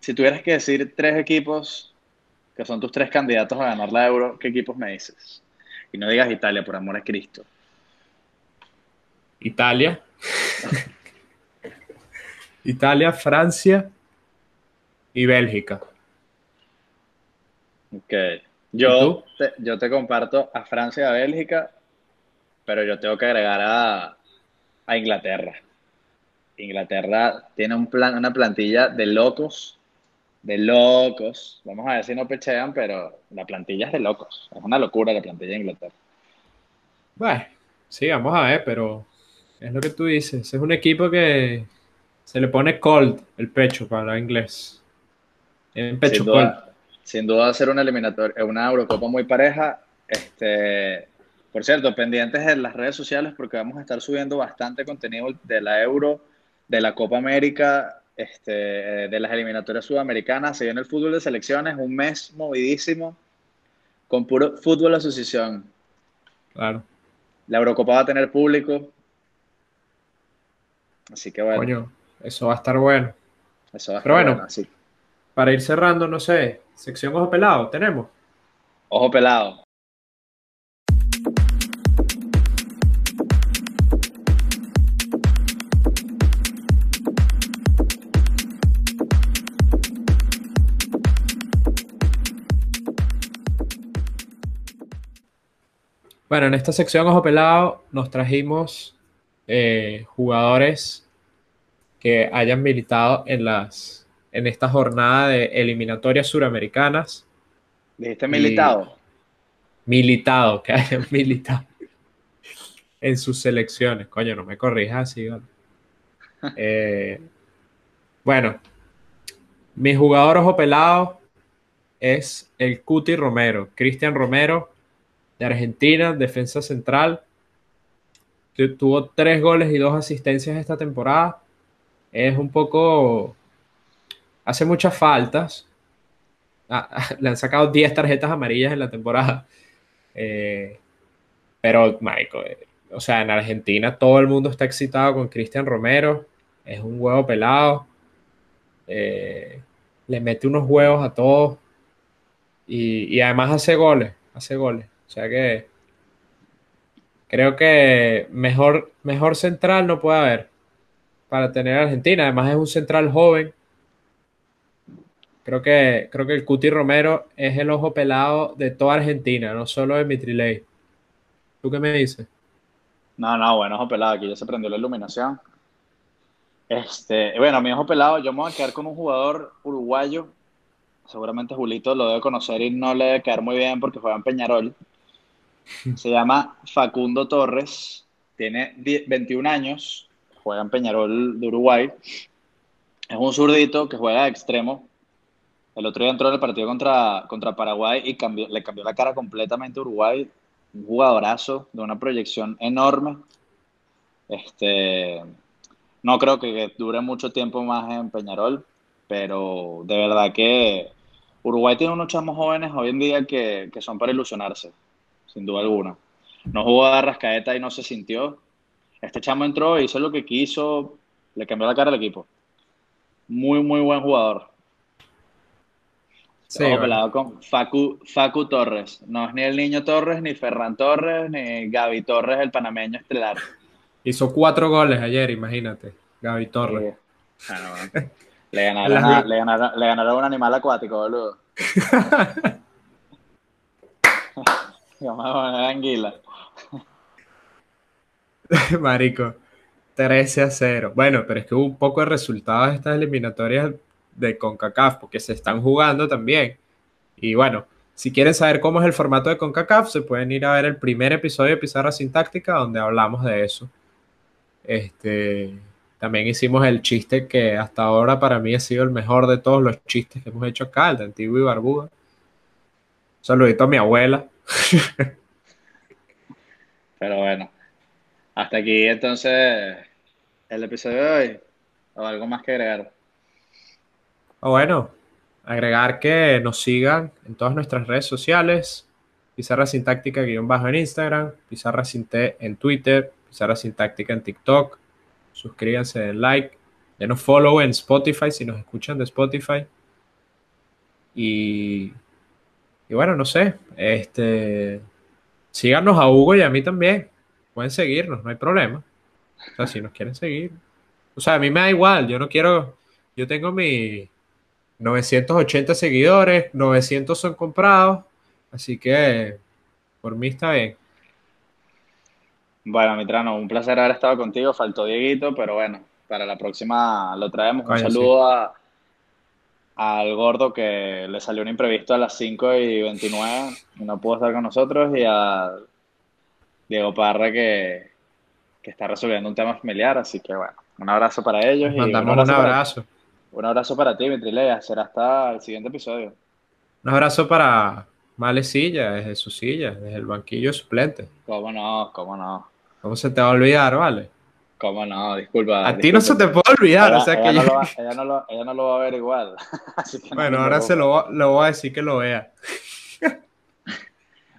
Si tuvieras que decir tres equipos que son tus tres candidatos a ganar la Euro, ¿qué equipos me dices? Y no digas Italia, por amor a Cristo. Italia. Italia, Francia y Bélgica. Ok. Yo te, yo te comparto a Francia y a Bélgica, pero yo tengo que agregar a, a Inglaterra. Inglaterra tiene un plan, una plantilla de locos, de locos. Vamos a ver si no pechean, pero la plantilla es de locos. Es una locura la plantilla de Inglaterra. Bueno, sí, vamos a ver, pero es lo que tú dices. Es un equipo que se le pone cold el pecho para inglés. En pecho Sin cold. duda, sin duda va a ser una eliminatoria, una Eurocopa muy pareja. Este, por cierto, pendientes en las redes sociales porque vamos a estar subiendo bastante contenido de la Euro, de la Copa América, este, de las eliminatorias sudamericanas. Se viene el fútbol de selecciones, un mes movidísimo con puro fútbol asociación. Claro. La Eurocopa va a tener público. Así que bueno, Coño, eso va a estar bueno. eso va a estar Pero bueno. bueno. Así, Para ir cerrando, no sé, sección ojo pelado, tenemos. ojo pelado. Bueno, en esta sección ojo pelado nos trajimos eh, jugadores que hayan militado en las en esta jornada de eliminatorias suramericanas. ¿Dijiste militado? Militado, que hayan militado en sus selecciones. Coño, no me corrijas así, ¿vale? Eh, bueno, mi jugador ojo pelado es el Cuti Romero, Cristian Romero, de Argentina, defensa central. Tu- Tuvo tres goles y dos asistencias esta temporada. Es un poco. Hace muchas faltas. Ah, Le han sacado 10 tarjetas amarillas en la temporada. Eh, pero, Michael, eh, o sea, en Argentina todo el mundo está excitado con Cristian Romero. Es un huevo pelado. Eh, le mete unos huevos a todos. Y, y además hace goles. Hace goles. O sea que creo que mejor, mejor central no puede haber para tener a Argentina. Además es un central joven. Creo que, creo que el Cuti Romero es el ojo pelado de toda Argentina, no solo de Mitriley. ¿Tú qué me dices? No, no, bueno, ojo pelado, aquí ya se prendió la iluminación. Este, bueno, mi ojo pelado, yo me voy a quedar con un jugador uruguayo. Seguramente Julito lo debe conocer y no le debe quedar muy bien porque juega en Peñarol. Se llama Facundo Torres, tiene 10 21 años, juega en Peñarol de Uruguay. Es un zurdito que juega de extremo. El otro día entró en el partido contra, contra Paraguay y cambió, le cambió la cara completamente a Uruguay. un jugadorazo de una proyección enorme. Este, no creo que dure mucho tiempo más en Peñarol, pero de verdad que Uruguay tiene unos chamos jóvenes hoy en día que, que son para ilusionarse, sin duda alguna. No jugó a Rascaeta y no se sintió. Este chamo entró, hizo lo que quiso, le cambió la cara al equipo. Muy, muy buen jugador. Sí, bueno. pelado con Facu, Facu Torres. No es ni el niño Torres, ni Ferran Torres, ni Gaby Torres, el panameño estelar. Hizo cuatro goles ayer, imagínate. Gaby Torres. Eh, bueno, bueno. Le ganaron, a, le, ganaron, le ganaron un animal acuático, boludo. Poner anguila. Marico, 13 a 0. Bueno, pero es que hubo un poco de resultados de estas eliminatorias de CONCACAF, porque se están jugando también. Y bueno, si quieren saber cómo es el formato de CONCACAF, se pueden ir a ver el primer episodio de Pizarra Sin Táctica, donde hablamos de eso. Este, también hicimos el chiste que hasta ahora para mí ha sido el mejor de todos los chistes que hemos hecho acá, el de Antigua y Barbuda. Saludito a mi abuela. Pero bueno, hasta aquí entonces el episodio de hoy. ¿O algo más que agregar? O bueno, agregar que nos sigan en todas nuestras redes sociales. Pizarra Sin Táctica guion bajo en Instagram, Pizarra Sin T en Twitter, Pizarra Sin Táctica en TikTok. Suscríbanse, den like, denos follow en Spotify si nos escuchan de Spotify. Y, y bueno, no sé, este, síganos a Hugo y a mí también. Pueden seguirnos, no hay problema. O sea, si nos quieren seguir. O sea, a mí me da igual, yo no quiero, yo tengo mi 980 seguidores, 900 son comprados, así que por mí está bien. Bueno, Mitrano, un placer haber estado contigo. Faltó Dieguito, pero bueno, para la próxima lo traemos. Un Coño, sí. saludo a, al gordo que le salió un imprevisto a las 5 y 29 y no pudo estar con nosotros, y a Diego Parra que, que está resolviendo un tema familiar. Así que bueno, un abrazo para ellos Les y un mandamos un abrazo para, abrazo. un abrazo para ti, Mitrilea. Será hasta el siguiente episodio. Un abrazo para Malecilla desde su silla, desde el banquillo suplente. ¿Cómo no? ¿Cómo no? ¿Cómo se te va a olvidar, vale? ¿Cómo no? Disculpa. A ti no se te puede olvidar, Ella, o sea ella que no yo- lo va, ella, no lo, ella no lo va a ver igual. Así que no Bueno, te ahora se lo, voy- a decir que lo vea.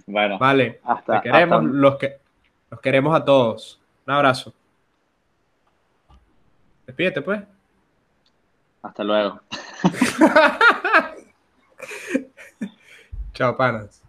Bueno, Vale, hasta, te queremos, hasta- los, que, los queremos a todos. Un abrazo. Despídete, pues. hasta luego. Chao, panas.